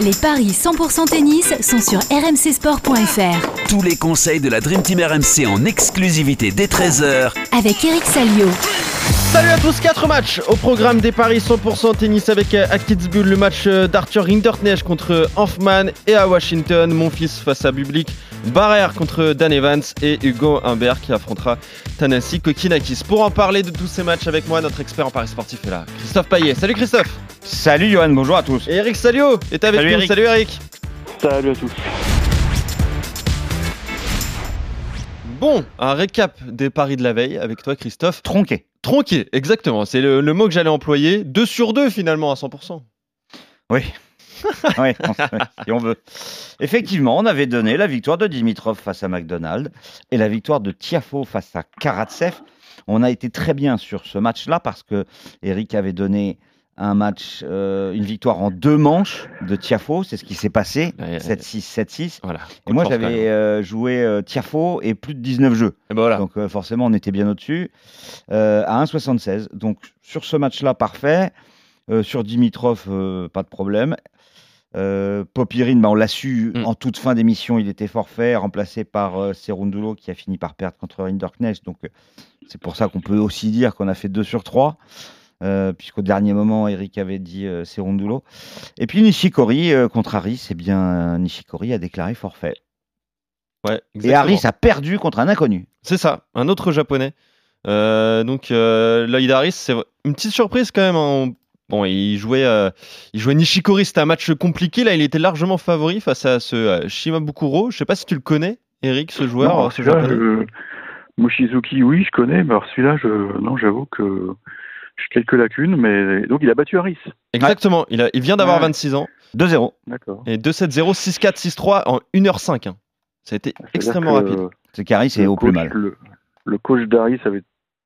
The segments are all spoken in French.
Les paris 100% tennis sont sur rmcsport.fr Tous les conseils de la Dream Team RMC en exclusivité dès 13h avec Eric Salio. Salut à tous, 4 matchs au programme des paris 100% tennis avec euh, à Kitzbühel le match euh, d'Arthur Hinderknecht contre Hanfman et à Washington, mon fils face à Bublik, Barrère contre Dan Evans et Hugo Humbert qui affrontera Tanasi Kokinakis. Pour en parler de tous ces matchs avec moi, notre expert en paris sportif est là, Christophe Paillet. Salut Christophe Salut Johan, bonjour à tous. Et Eric Salio est avec Salut, nous. Eric. Salut Eric Salut à tous. Bon, un récap des paris de la veille avec toi Christophe. Tronqué. Tronqué, exactement, c'est le, le mot que j'allais employer. 2 sur 2 finalement à 100%. Oui. oui, on- si on veut. Effectivement, on avait donné la victoire de Dimitrov face à McDonald et la victoire de Tiafo face à Karatsev. On a été très bien sur ce match-là parce que Eric avait donné un match, euh, une victoire en deux manches de Tiafo. C'est ce qui s'est passé. Ouais, 7-6, 7-6. Voilà. Et moi, j'avais euh, joué euh, Tiafo et plus de 19 jeux. Et ben voilà. Donc euh, forcément, on était bien au-dessus. À 1,76. Donc sur ce match-là, parfait. Sur Dimitrov, pas de problème. Popirine, bah, on l'a su Mm. en toute fin d'émission, il était forfait, remplacé par Serundulo qui a fini par perdre contre Rinderknecht. Donc c'est pour ça qu'on peut aussi dire qu'on a fait 2 sur 3. Euh, puisqu'au dernier moment, Eric avait dit euh, Serundulo. Et puis Nishikori euh, contre Harris, eh bien Nishikori a déclaré forfait. Ouais, Et. Harris a perdu contre un inconnu. C'est ça, un autre japonais. Euh, donc euh, Lloyd Harris, c'est une petite surprise quand même. hein. Bon, il jouait, euh, il jouait Nishikori, c'était un match compliqué. Là, il était largement favori face à ce euh, Shimabukuro. Je sais pas si tu le connais, Eric, ce joueur, Non, ce japonais. je- Mochizuki, oui, je connais, mais alors celui-là, je... non, j'avoue que quelques lacunes, mais donc il a battu Harris. Exactement, il, a, il vient d'avoir Ouais. 26 ans. 2-0. D'accord. Et 2-7-0, 6-4, 6-3 en 1h05. hein. Ça a été extrêmement rapide. C'est qu'Harris est le au plus coach- mal. Le, le coach d'Harris avait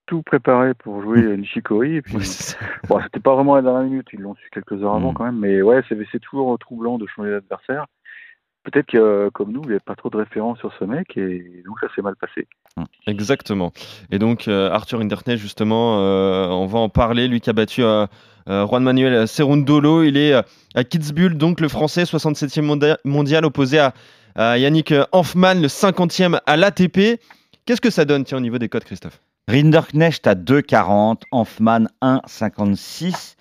tout préparé pour jouer Nishikori, et puis bon, c'était pas vraiment à la dernière minute, ils l'ont su quelques heures avant Mm. quand même, mais ouais, c'est c'est toujours troublant de changer d'adversaire. Peut-être que, comme nous, il n'y avait pas trop de références sur ce mec, et donc ça s'est mal passé. Exactement. Et donc euh, Arthur Hinderknecht, justement, euh, on va en parler, lui qui a battu euh, Juan Manuel Cerundolo. Il est à Kitzbühel, donc le français, 67e mondia- mondial, opposé à, Yannick Hanfmann, le 50e à l'ATP. Qu'est-ce que ça donne, tiens, au niveau des codes, Christophe? Rinderknecht à 2,40, Hanfmann 1,56.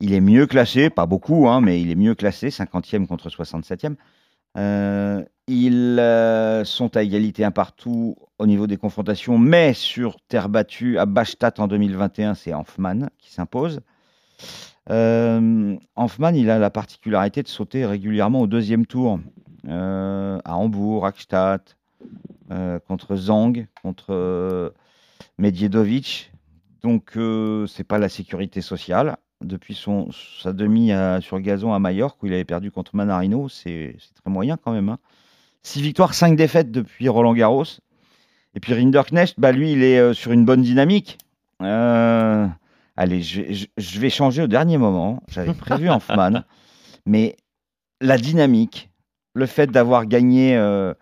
Il est mieux classé, pas beaucoup, hein, mais il est mieux classé, 50e contre 67e. Ils euh, sont à égalité un partout au niveau des confrontations, mais sur terre battue à Bastad en 2021, c'est Hanfmann qui s'impose. Euh, il a la particularité de sauter régulièrement au deuxième tour, euh, à Hambourg, Rackstadt, euh, contre Zhang, contre Medjedovic. Donc, c'est pas la sécurité sociale. Depuis son, sa demi à- sur gazon à Majorque, où il avait perdu contre Manarino, c'est c'est très moyen quand même. Hein. Six victoires, cinq défaites depuis Roland Garros. Et puis Rinderknecht, bah, lui, il est euh, sur une bonne dynamique. Euh, allez, je, vais- je- je vais changer au dernier moment. J'avais prévu Hanfmann. Mais la dynamique, le fait d'avoir gagné euh,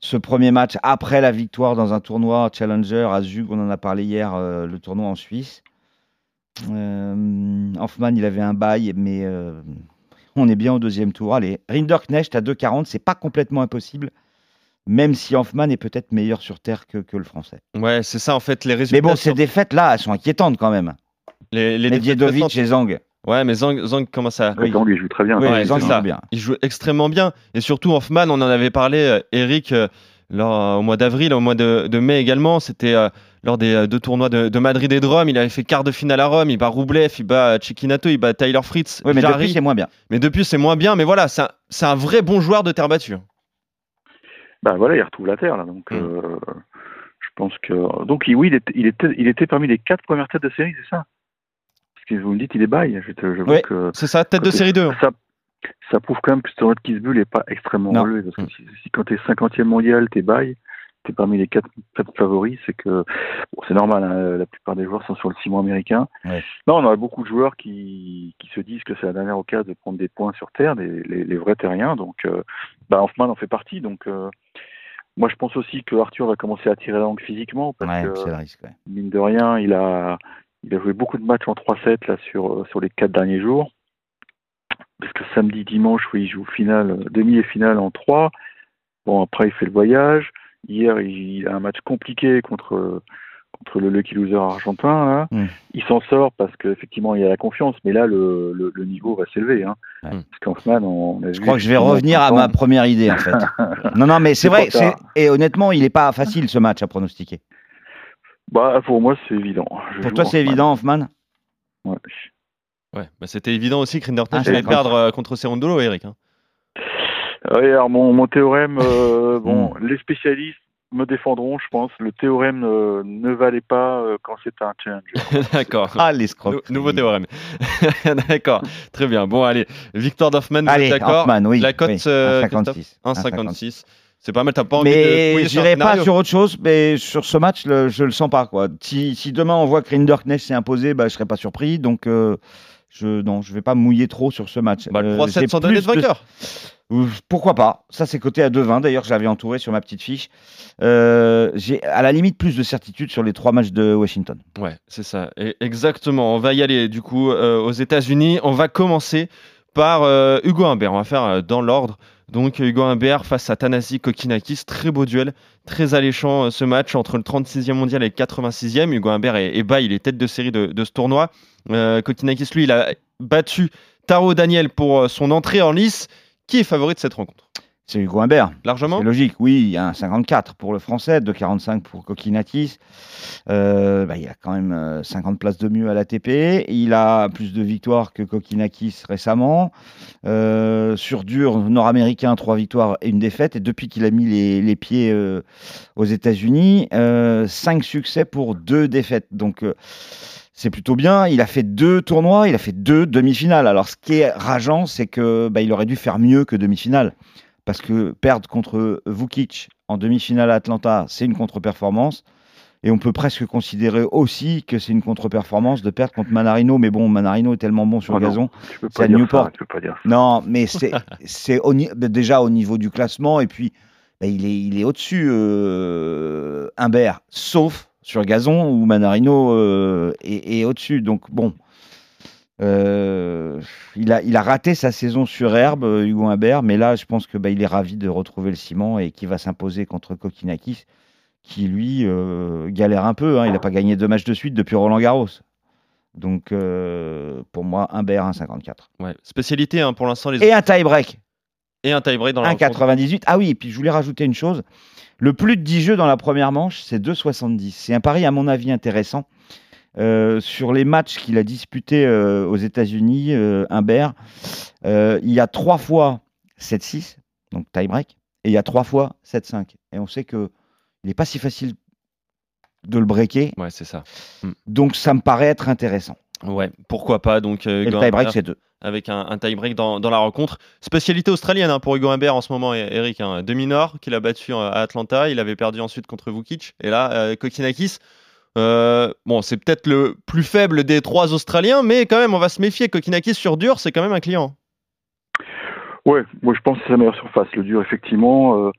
ce premier match après la victoire dans un tournoi Challenger à Zug, on en a parlé hier, euh, le tournoi en Suisse. Hoffman, il avait un bail, mais on est bien au deuxième tour. Allez, Rinderknecht à 2,40, c'est pas complètement impossible, même si Hoffman est peut-être meilleur sur terre que, que le français. Ouais, c'est ça, en fait, les résultats. Mais bon, sur- ces défaites-là, elles sont inquiétantes quand même. les, les défaites récentes- et Zhang. Ouais, mais Zhang, Zhang commence à. Oui. Zhang, il joue très bien. Oui, Ouais, joue bien. Il joue extrêmement bien. Et surtout, Hoffman, on en avait parlé, euh, Eric, euh, lors, au mois d'avril, au mois de, de mai également. C'était euh, lors des euh, deux tournois de, de Madrid et de Rome. Il avait fait quart de finale à Rome. Il bat Roublev, il bat euh, Chiquinato, il bat Tyler Fritz. Oui, mais Jarry. depuis, c'est moins bien. Mais depuis, c'est moins bien. Mais voilà, c'est un, vrai bon joueur de terre battue. Bah voilà, il retrouve la terre là, donc Mm. euh, je pense que donc oui, il était, il était, il était parmi les quatre premières têtes de série, c'est ça? Parce que vous me dites il est bail, je C'est ça, tête de série 2. ça, ça prouve quand même que ce tournoi de Kitzbühel n'est pas extrêmement Non. relevé parce que Mm. si, si quand t'es 50e mondial, t'es bail, parmi les quatre, favoris, c'est que bon, c'est normal. hein, la plupart des joueurs sont sur le ciment américain. Ouais. Non, on a beaucoup de joueurs qui, qui se disent que c'est la dernière occasion de prendre des points sur terre, des, les, les vrais terriens. Donc, euh, bah, Hoffman en fait partie. Donc, euh, Moi, je pense aussi que Arthur va commencer à tirer la langue physiquement parce Ouais, que, c'est le risque. ouais. mine de rien, il a, il a joué beaucoup de matchs en 3-7 là sur, euh, sur les quatre derniers jours. Parce que samedi, dimanche, oui, il joue finale, demi et finale en 3. Bon, après, il fait le voyage. Hier, il a un match compliqué contre, contre le Lucky Loser argentin. Là. Mm. Il s'en sort parce qu'effectivement, il a la confiance. Mais là, le, le, le niveau va s'élever. Hein. Parce qu'Hoffman, on, a Je vu crois que je vais effectivement, revenir à ma première idée, en fait. non, non, mais c'est vrai. Et honnêtement, il n'est pas facile, ce match, à pronostiquer. Bah, pour moi, c'est évident. Je Pour toi, c'est Hoffman. évident, Hoffman? Ouais. Ouais, bah, c'était évident aussi que Rinderknecht Ah, allait perdre euh, contre Cerundolo, Eric. hein. Alors mon, mon théorème, euh, bon, Hmm. les spécialistes me défendront, je pense. Le théorème euh, ne valait pas euh, quand c'était un challenge. D'accord. Ah, l'escroc. Nou- nouveau théorème. D'accord, très bien. Bon, allez, Victor Doffman, vous êtes Allez, d'accord oui. La cote, oui, euh, 1,56. 1,56. C'est pas mal, t'as pas envie de Mais un j'irai pas sur autre chose, mais sur ce match, le- je le sens pas. Quoi. Si, si demain on voit que Rinderknecht s'est imposé, bah, je serais pas surpris. Donc, euh, je non, je vais pas mouiller trop sur ce match. Bah, le Euh, 3-7 j'ai sans donner de vainqueur. Euh, Pourquoi pas Ça, c'est coté à 2,20. D'ailleurs, je l'avais entouré sur ma petite fiche. Euh, j'ai à la limite plus de certitude sur les trois matchs de Washington. Ouais, c'est ça. Et exactement. On va y aller du coup euh, aux États-Unis. On va commencer par euh, Hugo Humbert. On va faire dans l'ordre. Donc Hugo Humbert face à Tanasi Kokinakis. Très beau duel, très alléchant ce match entre le 36e mondial et le 86e. Hugo Humbert est, est bas, il est tête de série de, de ce tournoi. Euh, Kokinakis, lui, il a battu Taro Daniel pour euh, son entrée en lice. Qui est favori de cette rencontre? C'est Hugo Humbert. Largement C'est logique, oui, il y a un 54 pour le français, 2,45 pour Kokinatis. Euh, bah, il a quand même euh, 50 places de mieux à l'ATP. Il a plus de victoires que Kokinakis récemment. Euh, sur dur nord-américain, 3 victoires et une défaite. Et depuis qu'il a mis les, les pieds euh, aux États-Unis, 5 succès pour 2 défaites. Donc. Euh, c'est plutôt bien. Il a fait deux tournois, il a fait deux demi-finales. Alors, ce qui est rageant, c'est que bah, il aurait dû faire mieux que demi-finale parce que perdre contre Vukic en demi-finale à Atlanta, c'est une contre-performance. Et on peut presque considérer aussi que c'est une contre-performance de perdre contre Manarino. Mais bon, Manarino est tellement bon sur Oh le non. gazon. C'est à Newport. ça. Tu peux pas dire ça. Non, mais c'est déjà au niveau du classement. Et puis, bah, il est, il est au-dessus, euh, Humbert, sauf sur gazon où Manarino euh, est, est au-dessus. Donc, bon. Euh, il, a, il a raté sa saison sur herbe, euh, Hugo Humbert, mais là, je pense que bah, il est ravi de retrouver le ciment et qu'il va s'imposer contre Kokinakis, qui lui euh, galère un peu. hein. Il n'a pas gagné deux matchs de suite depuis Roland Garros. Donc, pour moi, Humbert 1,54. Ouais. Spécialité hein, pour l'instant, les Et un tie-break, et un tie-break dans la rencontre. 1,98. Ah oui, et puis je voulais rajouter une chose. Le plus de 10 jeux dans la première manche, c'est 2,70. C'est un pari, à mon avis, intéressant. Euh, sur les matchs qu'il a disputés euh, aux États-Unis, euh, Humbert, euh, il y a trois fois 7-6, donc tie-break, et il y a trois fois 7-5. Et on sait que il n'est pas si facile de le breaker, Ouais, c'est ça. donc ça me paraît être intéressant. Ouais, pourquoi pas. Donc, Et le tie-break, c'est 2. Avec un, un tie-break dans, la rencontre. Spécialité australienne hein, pour Hugo Humbert en ce moment, Eric. Hein. Demi-nord qu'il a battu euh, à Atlanta. Il avait perdu ensuite contre Vukic. Et là, euh, Kokinakis. euh, bon, c'est peut-être le plus faible des trois Australiens, mais quand même, on va se méfier. Kokinakis sur dur, c'est quand même un client. Ouais, moi je pense que c'est sa meilleure surface. Le dur, effectivement, euh,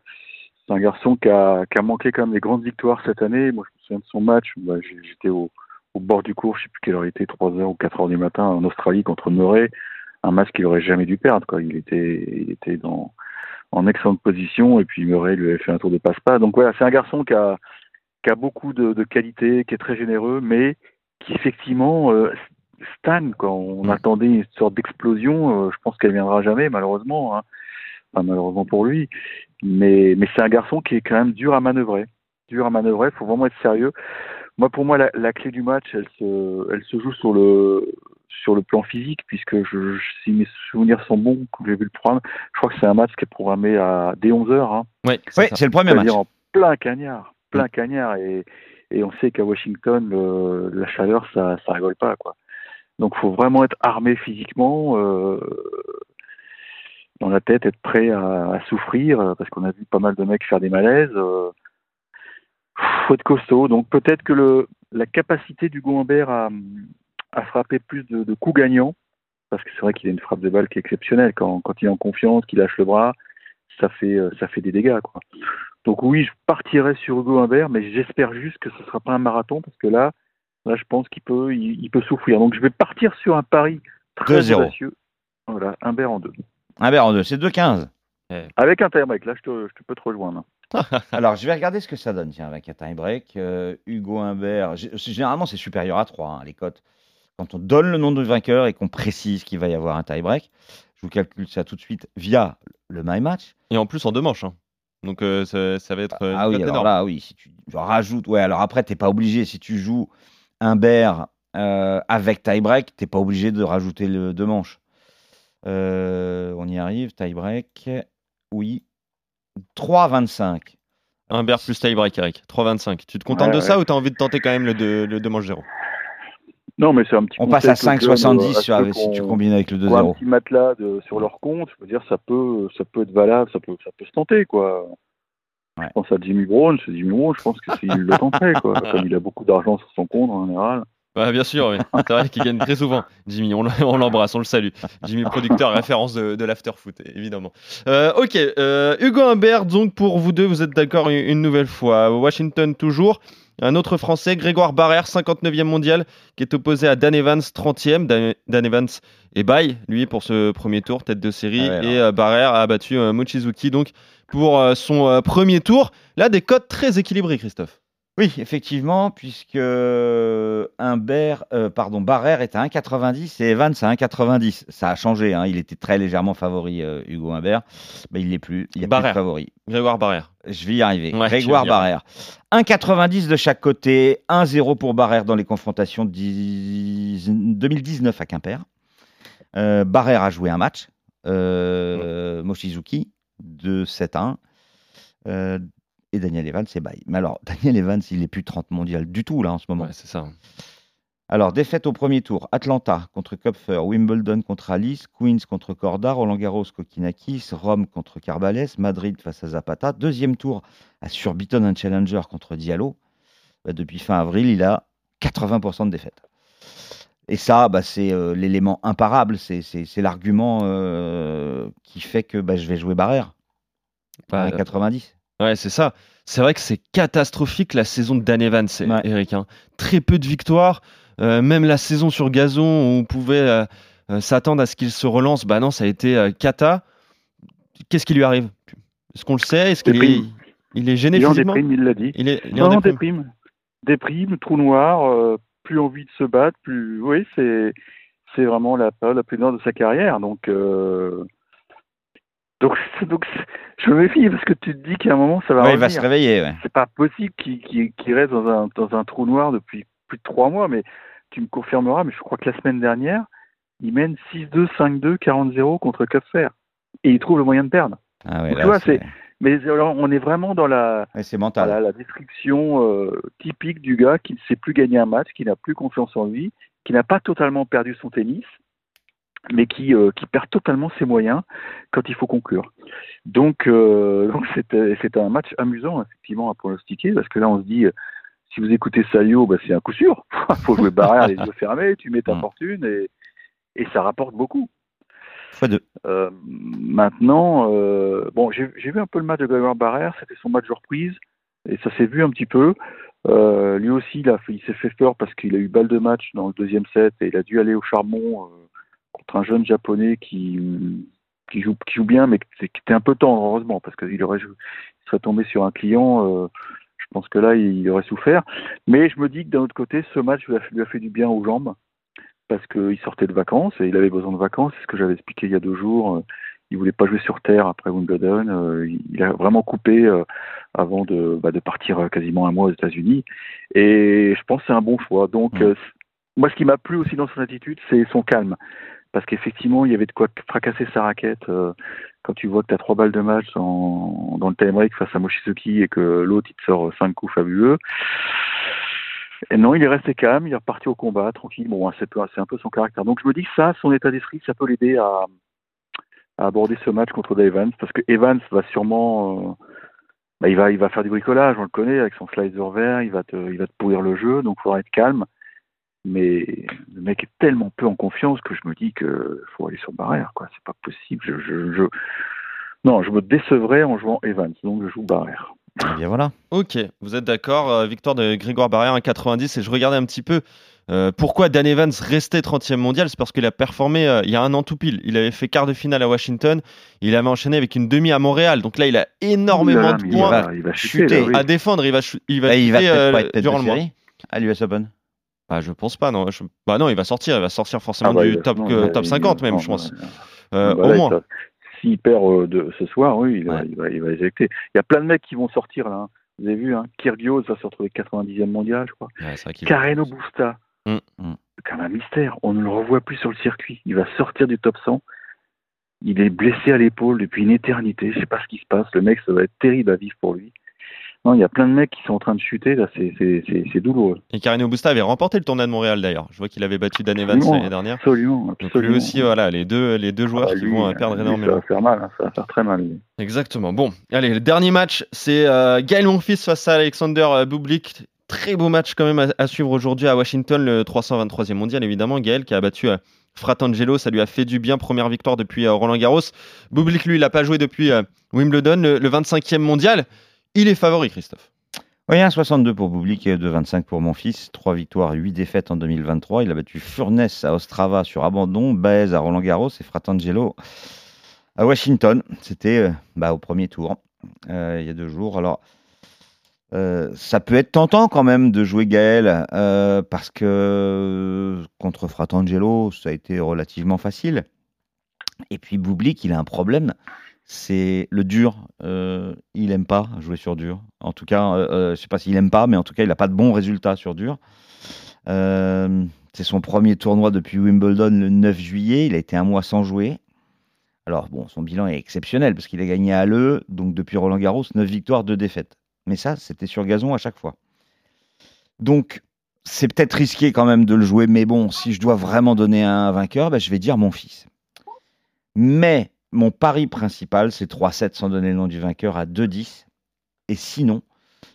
c'est un garçon qui a, manqué quand même des grandes victoires cette année. Moi, je me souviens de son match. Bah, J'étais au, bord du cours, je sais plus quelle heure il était, 3 heures ou 4 heures du matin en Australie contre Murray. Un match qu'il aurait jamais dû perdre. Quoi. Il était, il était dans, en excellente position et puis Murray lui avait fait un tour de passe-pas. Donc voilà, c'est un garçon qui a, qui a beaucoup de, de qualités, qui est très généreux, mais qui effectivement euh, stagne. Quand on attendait une sorte d'explosion, euh, je pense qu'elle viendra jamais, malheureusement. Hein. Enfin, malheureusement pour lui. Mais, mais c'est un garçon qui est quand même dur à manœuvrer. Dur à manœuvrer, il faut vraiment être sérieux. Moi, pour moi, la, la clé du match, elle se, elle se joue sur le, sur le plan physique, puisque je, je- si mes souvenirs sont bons, quand j'ai vu le programme, je crois que c'est un match qui est programmé à dès 11h. Hein. C'est Oui, c'est le premier match. C'est-à-dire en plein cagnard, plein cagnard, et, et on sait qu'à Washington, le- la chaleur, ça, ça rigole pas, quoi. Donc, faut vraiment être armé physiquement, euh, dans la tête, être prêt à, à souffrir, euh, parce qu'on a vu pas mal de mecs faire des malaises. Euh, faut être costaud. Donc, peut-être que le, la capacité du Humbert à, à frapper plus de, de coups gagnants, parce que c'est vrai qu'il a une frappe de balle qui est exceptionnelle quand, quand il est en confiance, qu'il lâche le bras, ça fait, euh, ça fait des dégâts, quoi. Donc oui, je partirai sur Hugo Humbert, mais j'espère juste que ce ne sera pas un marathon parce que là, là je pense qu'il peut, il, il peut souffrir. Donc je vais partir sur un pari très 2-0. audacieux. Voilà, Humbert en deux. Humbert en deux, c'est 2-15. Avec un time-break, là je, te, je te peux te rejoindre. Alors, je vais regarder ce que ça donne, tiens, avec un time-break. Euh, Hugo Humbert, généralement, c'est supérieur à 3, les cotes. Quand on donne le nom de vainqueur et qu'on précise qu'il va y avoir un tie-break, je vous calcule ça tout de suite via le My Match. Et en plus en deux manches. hein. Donc euh, ça, ça va être euh, ah oui, alors énorme. là, oui, si tu rajoutes. Ouais, alors après, t'es pas obligé. Si tu joues Humbert euh, avec tie-break, t'es pas obligé de rajouter le deux manches. Euh, on y arrive, tie-break. Oui. 3,25. Humbert plus tie-break, Eric. 3,25. Tu te contentes Ouais, de ouais. ça ou t'as envie de tenter quand même le 2 le deux manches 0 Non, mais c'est un petit On passe à conseil que je donne, 5,70 euh, si tu combines avec le qui ont un 2-0. petit matelas de- sur leur compte, je veux dire, ça peut, ça peut être valable, ça peut, ça peut se tenter, quoi. Ouais. Je pense à Jimmy Brown, c'est Jimmy Brown, je pense que s'il le tenterait, quoi. Comme il a beaucoup d'argent sur son compte, en général. Bah, bien sûr, oui. C'est vrai qu'il gagne très souvent. Jimmy, on l'embrasse, on le salue. Jimmy, producteur, référence de, de l'after-foot, évidemment. Euh, ok, euh, Hugo Humbert, donc pour vous deux, vous êtes d'accord une, une nouvelle fois. Washington toujours. Un autre Français, Grégoire Barrère, 59e mondial, qui est opposé à Dan Evans, 30e. Dan, Dan Evans est bail, lui, pour ce premier tour, tête de série. Ah ouais, et euh, Barrère a battu euh, Mochizuki, donc, pour euh, son euh, premier tour. Là, des cotes très équilibrées, Christophe. Oui, effectivement, puisque Humbert, euh, pardon, Barrère est à 1,90 et Evans à 1,90. Ça a changé, hein, il était très légèrement favori, euh, Hugo Humbert. Mais il l'est plus, il plus de favori. Grégoire Barrère. Je vais y arriver. Ouais, Grégoire Barrère. 1,90 de chaque côté, 1-0 pour Barrère dans les confrontations de 10 2019 à Quimper. Euh, Barrère a joué un match. Euh, Mochizuki, de 7-1. Et Daniel Evans, c'est bail. Mais alors, Daniel Evans, il n'est plus 30 mondial du tout, là, en ce moment. Ouais, c'est ça. Alors, défaite au premier tour. Atlanta contre Kupfer, Wimbledon contre Alice, Queens contre Corda, Roland Garros Kokinakis, Rome contre Carbales, Madrid face à Zapata. Deuxième tour à Surbiton, un challenger contre Diallo. Bah, depuis fin avril, il a 80% de défaite. Et ça, bah, c'est euh, l'élément imparable, c'est l'argument euh, qui fait que bah, je vais jouer Barrère Bah, à 90. Ouais, c'est ça. C'est vrai que c'est catastrophique la saison de Dan Evans, Ouais. Eric. hein. Très peu de victoires. Euh, même la saison sur gazon, où on pouvait euh, euh, s'attendre à ce qu'il se relance. Bah non, ça a été euh, cata. Qu'est-ce qui lui arrive? Est-ce qu'on le sait? Est-ce qu'il est, il est gêné Il est en physiquement? Déprime, il l'a dit. Il est, il est en Non, déprime. déprime. Déprime, trou noir, euh, plus envie de se battre, plus. Oui, c'est c'est vraiment la période la plus noire de sa carrière. Donc, euh, donc, je me méfie parce que tu te dis qu'à un moment ça va Ouais, il va se réveiller. ouais. C'est pas possible qu'il reste dans un, dans un trou noir depuis plus de trois mois, mais tu me confirmeras, mais je crois que la semaine dernière, il mène 6-2, 5-2, 40-0 contre Kupfer. Et il trouve le moyen de perdre. Ah ouais, Tu là, vois, c'est Mais alors, on est vraiment dans la, mental. la description euh, typique du gars qui ne sait plus gagner un match, qui n'a plus confiance en lui, qui n'a pas totalement perdu son tennis, mais qui, euh, qui perd totalement ses moyens quand il faut conclure. Donc, euh, donc c'était, c'était un match amusant, effectivement, à pronostiquer, parce que là, on se dit, euh, si vous écoutez Sayo, bah, c'est un coup sûr. faut jouer barrière, les yeux fermés, tu mets ta Mm. fortune et, et ça rapporte beaucoup. Fois deux. Euh, maintenant, euh, bon, j'ai vu un peu le match de Grégoire Barrère, c'était son match de reprise, et ça s'est vu un petit peu. Euh, lui aussi, il, il s'est fait peur parce qu'il a eu balle de match dans le deuxième set et il a dû aller au charbon euh, contre un jeune japonais qui, qui, joue, qui joue bien, mais qui était un peu tendre, heureusement, parce qu'il aurait il serait tombé sur un client. euh, je pense que là, il aurait souffert. Mais je me dis que d'un autre côté, ce match lui a, lui a fait du bien aux jambes parce qu'il sortait de vacances et il avait besoin de vacances. C'est ce que j'avais expliqué il y a deux jours. Euh, Il voulait pas jouer sur terre après Wimbledon. Euh, il- a vraiment coupé avant de, bah, de partir quasiment un mois aux États-Unis. Et je pense que c'est un bon choix. Donc, Mm. euh, c- moi, ce qui m'a plu aussi dans son attitude, c'est son calme. Parce qu'effectivement, il y avait de quoi fracasser sa raquette. euh, quand tu vois que tu as trois balles de match dans le time break face à Mochizuki et que l'autre, il te sort cinq coups fabuleux. Et non, il est resté calme, il est reparti au combat, tranquille. Bon, c'est un peu son caractère. Donc je me dis que ça, son état d'esprit, ça peut l'aider à, aborder ce match contre Evans, parce que Evans va sûrement, euh, bah, il va, il va faire du bricolage, on le connaît, avec son slider vert, il va te, il va te pourrir le jeu, donc il faudra être calme. Mais le mec est tellement peu en confiance que je me dis que faut aller sur barrière, quoi. C'est pas possible. Je, je, je... Non, je me décevrais en jouant Evans, donc je joue barrière. Eh bien voilà. Ok, vous êtes d'accord. euh, victoire de Grégoire Barrière en 90. Et je regardais un petit peu euh, pourquoi Dan Evans restait 30e mondial. C'est parce qu'il a performé euh, il y a un an tout pile. Il avait fait quart de finale à Washington. Il avait enchaîné avec une demi à Montréal. Donc là, il a énormément de points il va, il va chuter. chuter. là, oui. à défendre. Il va, il va, Bah, il va chuter, euh, pas être tête durant de le mois. à l'US Open. Bah, je pense pas, non. Je- Bah non, il va sortir. Il va sortir forcément Ah bah, du top, non, euh, il- top il- 50 même, non, je pense. Euh, bah au là, moins. ça- S'il perd euh, de, ce soir, oui, il va, il, va, il va éjecter. Il y a plein de mecs qui vont sortir là. hein. Vous avez vu, hein, Kyrgios va se retrouver 90e mondial, je crois. Ouais, Carreno Busta, Mm. Mm. c'est quand même un mystère. On ne le revoit plus sur le circuit. Il va sortir du top 100. Il est blessé à l'épaule depuis une éternité. Je sais pas ce qui se passe. Le mec, ça va être terrible à vivre pour lui. Non, il y a plein de mecs qui sont en train de chuter. Là, c'est douloureux. Et Carino Busta avait remporté le tournoi de Montréal d'ailleurs. Je vois qu'il avait battu Dan Evans l'année dernière. Absolument, Donc absolument. lui aussi, voilà, les deux, les deux joueurs Ah, qui lui, vont euh, perdre lui, énormément. Ça va faire mal. hein. Ça va faire très mal. lui. Exactement. Bon, allez, le dernier match, c'est euh, Gaël Monfils face à Alexander euh, Bublik. Très beau match quand même à, à suivre aujourd'hui à Washington, le 323e mondial évidemment. Gaël qui a battu euh, Fratangelo, ça lui a fait du bien. Première victoire depuis euh, Roland Garros. Bublik, lui, il n'a pas joué depuis Wimbledon, le, le 25e mondial. Il est favori, Christophe. Oui, 1,62 pour Bublik et 2,25 pour mon fils. 3 victoires, 8 défaites en 2023. Il a battu Furness à Ostrava sur abandon, Baez à Roland Garros et Fratangelo à Washington. C'était euh, bah, au premier tour, euh, il y a deux jours. Alors, euh, ça peut être tentant quand même de jouer Gaël parce que contre Fratangelo, ça a été relativement facile. Et puis Bublik, il a un problème, c'est le dur. Euh, il aime pas jouer sur dur. En tout cas, euh, euh, je sais pas s'il aime pas, mais en tout cas, il n'a pas de bons résultats sur dur. Euh, c'est son premier tournoi depuis Wimbledon le 9 juillet. Il a été un mois sans jouer. Alors, bon, son bilan est exceptionnel parce qu'il a gagné à l'E, donc depuis Roland Garros, 9 victoires, 2 défaites. Mais ça, c'était sur gazon à chaque fois. Donc, c'est peut-être risqué quand même de le jouer, mais bon, si je dois vraiment donner un vainqueur, bah, je vais dire mon fils. Mais mon pari principal, c'est 3-7 sans donner le nom du vainqueur à 2-10. Et sinon,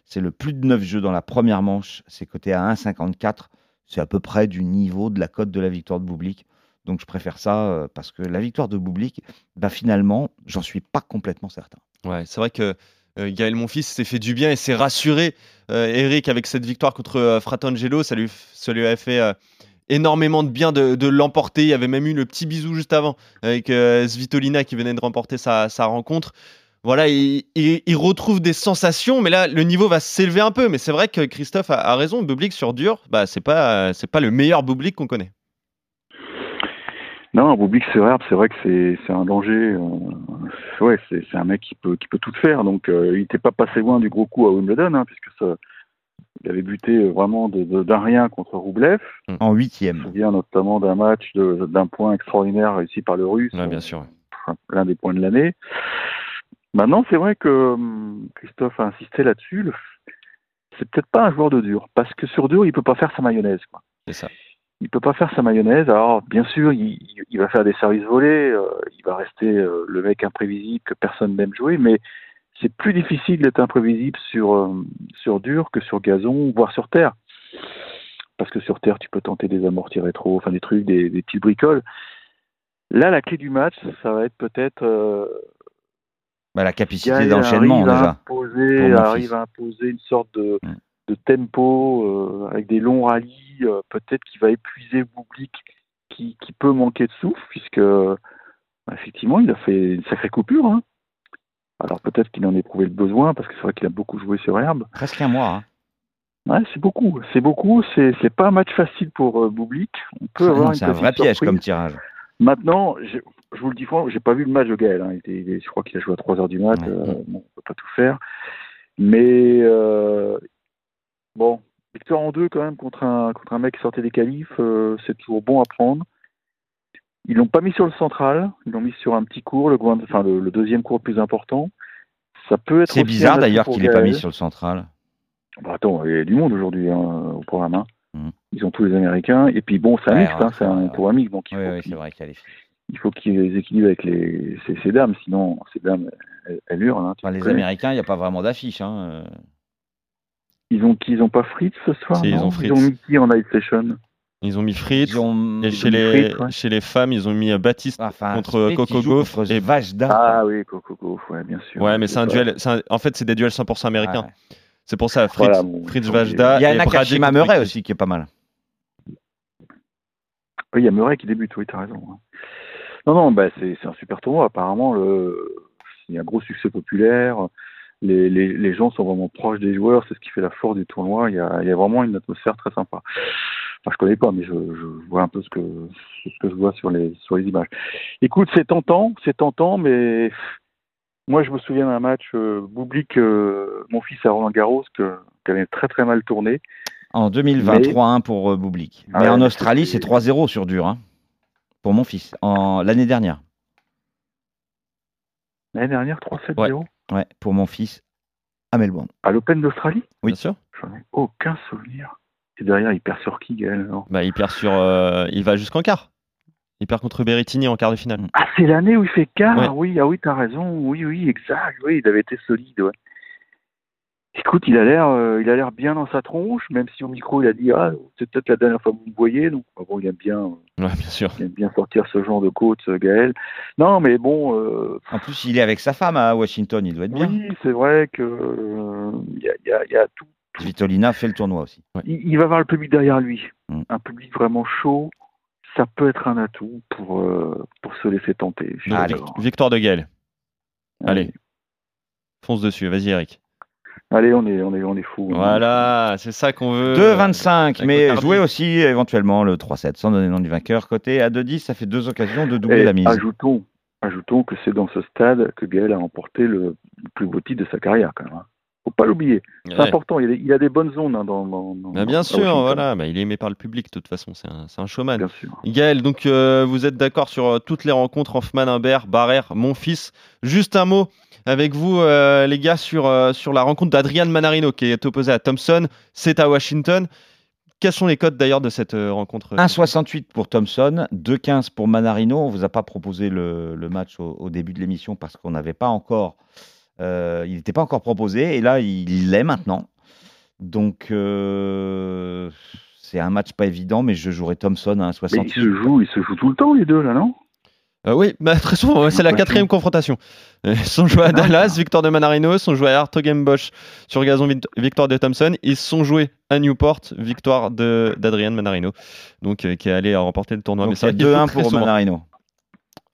c'est le plus de 9 jeux dans la première manche, c'est coté à 1,54. C'est à peu près du niveau de la cote de la victoire de Bublik. Donc je préfère ça euh, parce que la victoire de Bublik, bah, finalement, j'en suis pas complètement certain. Ouais, c'est vrai que euh, Gaël Monfils s'est fait du bien et s'est rassuré, euh, Eric, avec cette victoire contre Fratangelo. Ça lui, ça lui a fait énormément de bien de, l'emporter. Il y avait même eu le petit bisou juste avant avec euh, Svitolina qui venait de remporter sa, rencontre. Voilà, il, retrouve des sensations, mais là, le niveau va s'élever un peu. Mais c'est vrai que Christophe a, raison. Bublik sur dur, bah, c'est pas, c'est pas le meilleur Bublik qu'on connaît. Non, Bublik sur herbe, c'est vrai que c'est un danger. euh, ouais, c'est c'est un mec qui peut qui peut tout faire. Donc, euh, il n'était pas passé loin du gros coup à Wimbledon, hein, puisque ça, il avait buté euh, vraiment de- de- d'un rien contre Roublev. En Je me huitième. souviens notamment d'un match d'un point extraordinaire réussi par le Russe. Ouais, bien sûr. euh, L'un des points de l'année. Maintenant, c'est vrai que hum, Christophe a insisté là-dessus. le- C'est peut-être pas un joueur de dur, parce que sur dur, il peut pas faire sa mayonnaise. C'est ça. il peut pas faire sa mayonnaise. Alors, bien sûr, il, il va faire des services volés, euh, il va rester euh, le mec imprévisible que personne n'aime jouer, mais c'est plus difficile d'être imprévisible sur, euh, sur dur que sur gazon, voire sur terre. Parce que sur terre, tu peux tenter des amortis rétro, enfin des trucs, des, des petites bricoles. Là, la clé du match, ça va être peut-être euh, Bah, la capacité d'enchaînement arrive à déjà. imposer- arrive à imposer une sorte de, de tempo euh, avec des longs rallyes, peut-être qui va épuiser Bublik, qui, qui peut manquer de souffle, puisque bah, effectivement il a fait une sacrée coupure. hein. Alors peut-être qu'il en a éprouvé le besoin, parce que c'est vrai qu'il a beaucoup joué sur herbe. Presque un mois. hein. Ouais, c'est beaucoup, c'est beaucoup. C'est c'est pas un match facile pour euh, Bublik. On peut avoir Non, une C'est un vrai piège comme tirage. Maintenant, je, je vous le dis franchement, j'ai pas vu le match de Gaël. hein. Il était- il est- je crois qu'il a joué à 3 heures du mat. Ouais. euh, bon, on peut pas tout faire. Mais euh, bon, victoire en deux quand même contre un contre un mec qui sortait des qualifs, euh, c'est toujours bon à prendre. Ils l'ont pas mis sur le central, ils l'ont mis sur un petit cours, le, grand- enfin le, le deuxième cours le plus important. Ça peut être. C'est bizarre d'ailleurs qu'il n'ait pas mis sur le central. Bah, attends, il y a du monde aujourd'hui hein, au programme. hein. Mhm. Ils ont tous les Américains. Et puis bon, c'est un Ouais, mixte, hein, c'est un tour amique, donc il Oui, faut oui, qu'ils- c'est vrai qu'il y a les filles. il faut qu'ils équilibrent avec les, ces, ces dames, sinon ces dames, elles, elles hurlent. hein, Enfin, les connais. Américains, il n'y a pas vraiment d'affiche. Hein. euh. Ils ont qui Ils ont pas Fritz ce soir Si, ils ont Fritz. Ils ont mis qui en night session? Ils ont mis Fritz. Ils ont- Et chez mis les, Fritz, ouais. chez les femmes, ils ont mis euh, Baptiste. Enfin, contre Smith, Coco Gauff et- Vajda. Ah oui, Coco Gauff, ouais, bien sûr. Ouais, mais c'est un duel. un- En fait, c'est des duels 100% américains. Ouais. C'est pour ça, Fritz, Voilà, bon, Fritz Vajda. Il y a Nakashima Murray aussi qui est pas mal. Oui, il y a Murray qui débute, oui, t'as raison. Non, non, bah, c'est c'est un super tournoi. Apparemment, le... il y a un gros succès populaire. Les, les, les gens sont vraiment proches des joueurs. C'est ce qui fait la force du tournoi. Il y a, il y a vraiment une atmosphère très sympa. Enfin, je connais pas, mais je, je vois un peu ce que, ce que je vois sur les, sur les images. Écoute, c'est tentant, c'est tentant, mais moi, je me souviens d'un match euh, Boublik, euh, mon fils à Roland Garros, qui avait très très mal tourné. En 2020, Mais- 3-1 pour euh, Bublik. Ah Mais en Australie, c'est c'était- 3-0 sur dur, hein, pour mon fils, en l'année dernière. L'année dernière, 3-7-0 Ouais. Ouais, pour mon fils à Melbourne. à l'Open d'Australie? Oui. Bien sûr. J'en ai aucun souvenir. Et derrière, il perd sur qui, Gaël Bah, il perd sur. euh, il va jusqu'en quart. Il perd contre Berrettini en quart de finale. Ah, c'est l'année où il fait quart Ouais. Oui, ah oui, t'as raison. Oui, oui, exact. Oui, il avait été solide, ouais. Écoute, il a l'air, euh, il a l'air bien dans sa tronche, même si au micro il a dit ah c'est peut-être la dernière fois que vous me voyez, donc ah bon il aime bien, Ouais, bien sûr. il aime bien sortir ce genre de côte, Gaël. Non, mais bon, euh, En plus, il est avec sa femme à Washington, il doit être bien. oui, c'est vrai que euh, il y, a, il y a- il y a tout. Svitolina fait le tournoi aussi. Il, il va avoir le public derrière lui, Mm. un public vraiment chaud. Ça peut être un atout pour euh, pour se laisser tenter. Allez. d'accord. Victoire de Gaël. Allez. Fonce dessus. Vas-y, Eric. Allez, on est, on est, on est fou. Voilà, c'est ça qu'on veut. 2-25, avec mais jouez aussi éventuellement le 3-7 sans donner le nom du vainqueur. Côté à 2-10, ça fait deux occasions de doubler Et la mise. Ajoutons, ajoutons que c'est dans ce stade que Gaël a remporté le plus beau titre de sa carrière, quand même. Faut pas l'oublier. C'est Ouais. important. Il, il a des bonnes zones hein, dans, dans, dans- Bah, bien sûr, voilà. Bah, il est aimé par le public, de toute façon. C'est un, c'est un showman. Bien sûr. Gaël, donc euh, vous êtes d'accord sur euh, toutes les rencontres Hoffman, Humbert, Barrère, mon fils. Juste un mot avec vous, euh, les gars, sur, euh, sur la rencontre d'Adrian Manarino qui est opposé à Thompson. C'est à Washington. Quels sont les codes d'ailleurs de cette rencontre? 1,68 pour Thompson, 2,15 pour Manarino. On vous a pas proposé le, le match au, au début de l'émission parce qu'on n'avait pas encore, euh, il n'était pas encore proposé et là il l'est maintenant. Donc euh, c'est un match pas évident, mais je jouerai Thompson à Mais il 1,68. se joue, il se joue tout le temps les deux là, non? Euh, Oui, bah, très souvent, ouais, c'est la Confrontation. quatrième confrontation. Ils sont joués à Dallas, victoire de Manarino, ils sont joués à Hertogenbosch sur gazon, vict- victoire de Thompson. Ils sont joués à Newport, victoire de- d'Adrian Manarino, donc euh, qui est allé remporter le tournoi. Donc Mais c'est c'est vrai qu'il joue 2-1 très pour souvent. Manarino.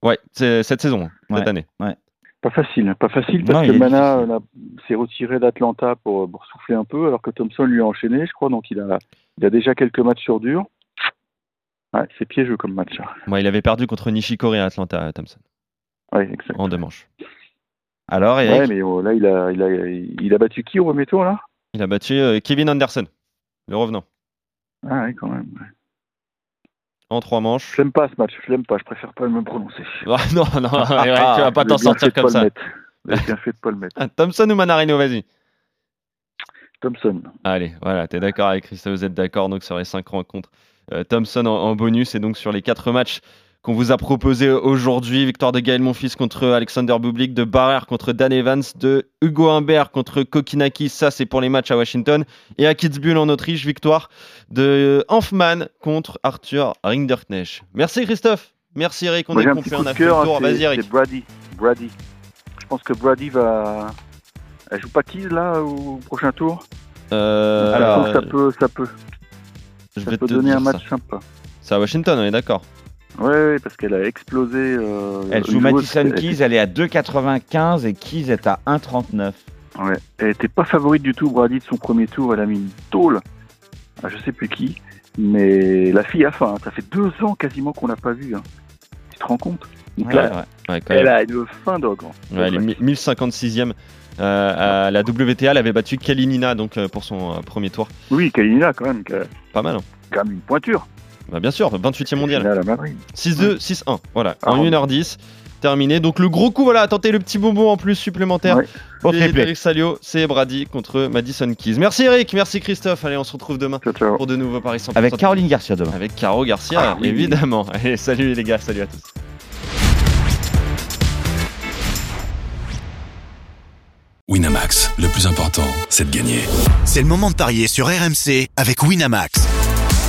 Ouais, c'est cette saison, cette Ouais. Pas facile, pas facile parce Non, que Mana euh, s'est retiré d'Atlanta pour, pour souffler un peu, alors que Thompson lui a enchaîné, je crois, donc il a, il a déjà quelques matchs sur dur. Ouais, c'est piégeux comme match. hein. Il avait perdu contre Nishikori à Atlanta, à Thompson, Ouais, exact. en deux manches. Alors Eric, Ouais, mais oh, là, il a, il, a, il a battu qui au premier tour, là? Il a battu euh, Kevin Anderson, le revenant, Ah oui, quand même. ouais. En trois manches. Je l'aime pas ce match, je l'aime pas, je préfère pas me prononcer. Ah, non, non, Eric, tu vas pas t'en sortir comme pas le ça. bien fait de pas le mettre. Ah, Thompson ou Manarino, vas-y. Thompson. Allez, voilà, t'es d'accord avec Christophe, vous êtes d'accord donc sur les cinq rencontres. Euh, Thompson en, en bonus et donc sur les quatre matchs qu'on vous a proposés aujourd'hui. Victoire de Gaël Monfils contre Alexander Bublik, de Barrère contre Dan Evans, de Hugo Humbert contre Kokinaki, ça c'est pour les matchs à Washington. Et à Kitzbühel en Autriche, victoire de Hanfman contre Arthur Rinderknecht. Merci Christophe, merci Eric, on Moi, est complet, on a fait le tour. Vas-y Eric. c'est Brady. Brady. Je pense que Brady va. Elle joue pas Keys là au prochain tour? Euh, Je Alors, pense que ça peut, ça peut, je ça vais peut te donner un ça. match sympa. C'est à Washington, on est d'accord. Ouais, ouais, parce qu'elle a explosé. euh, elle joue Madison Keys, elle est à 2,95 et Keys est à 1,39. Ouais, elle était pas favorite du tout, Brady, de son premier tour. Elle a mis une tôle à je sais plus qui. Mais la fille a faim. hein. Ça fait deux ans quasiment qu'on l'a pas vue. hein. Tu te rends compte? Donc Ouais, là, ouais. Ouais, quand Elle même. a une faim d'ogre. hein. Ouais, elle est mi- 1056e. Euh, à la WTA, elle avait battu Kalinina donc euh, pour son euh, premier tour. Oui, Kalina, quand même, Pas mal, hein. quand même une pointure. Bah, bien sûr, 28e mondial. Finale à Madrid. 6-2, 6-1. Voilà, Ah, en ouais. 1h10. Terminé. Donc le gros coup, voilà, tentez le petit bonbon en plus supplémentaire. Ouais. Eric Salio, c'est Brady contre Madison Keys. Merci Eric, merci Christophe. Allez, on se retrouve demain Ciao, ciao. pour de nouveaux paris 100%. Avec Caroline Garcia demain. Avec Caro Garcia, Ah oui. évidemment. Allez, salut les gars, salut à tous. Winamax, le plus important, c'est de gagner. C'est le moment de parier sur RMC avec Winamax.